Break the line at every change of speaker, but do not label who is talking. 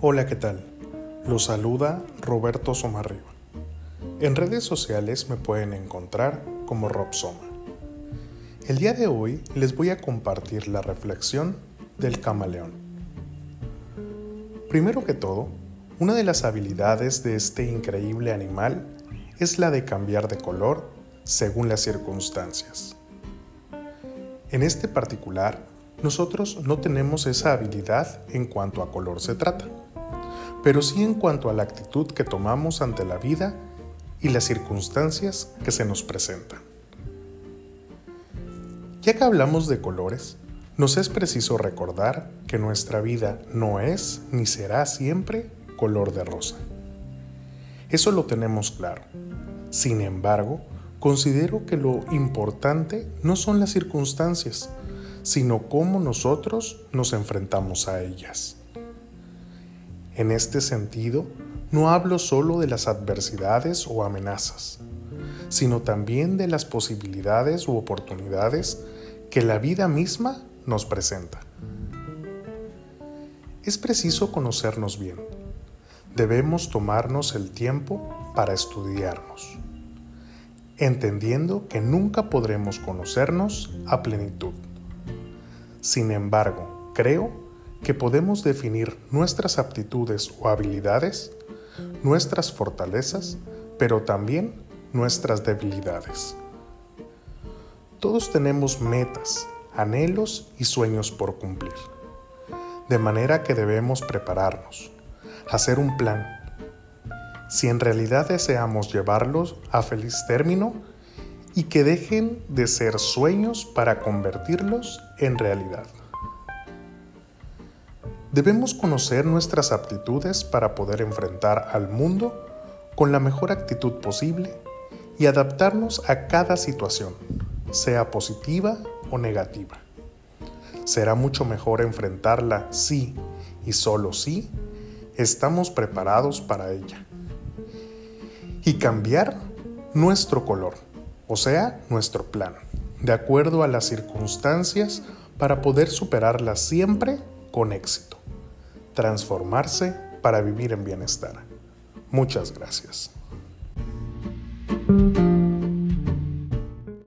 Hola, ¿qué tal? Los saluda Roberto Somarriba. En redes sociales me pueden encontrar como Rob Soma. El día de hoy les voy a compartir la reflexión del camaleón. Primero que todo, una de las habilidades de este increíble animal es la de cambiar de color según las circunstancias. En este particular, nosotros no tenemos esa habilidad en cuanto a color se trata, pero sí en cuanto a la actitud que tomamos ante la vida y las circunstancias que se nos presentan. Ya que hablamos de colores, nos es preciso recordar que nuestra vida no es ni será siempre color de rosa. Eso lo tenemos claro. Sin embargo, considero que lo importante no son las circunstancias, sino cómo nosotros nos enfrentamos a ellas. En este sentido, no hablo solo de las adversidades o amenazas, sino también de las posibilidades u oportunidades que la vida misma nos presenta. Es preciso conocernos bien. Debemos tomarnos el tiempo para estudiarnos, entendiendo que nunca podremos conocernos a plenitud. Sin embargo, creo que podemos definir nuestras aptitudes o habilidades, nuestras fortalezas, pero también nuestras debilidades. Todos tenemos metas, anhelos y sueños por cumplir, de manera que debemos prepararnos, hacer un plan. Si en realidad deseamos llevarlos a feliz término, y que dejen de ser sueños para convertirlos en realidad. Debemos conocer nuestras aptitudes para poder enfrentar al mundo con la mejor actitud posible y adaptarnos a cada situación, sea positiva o negativa. Será mucho mejor enfrentarla si y solo si estamos preparados para ella. Y cambiar nuestro color o sea, nuestro plan, de acuerdo a las circunstancias para poder superarlas siempre con éxito. Transformarse para vivir en bienestar. Muchas gracias.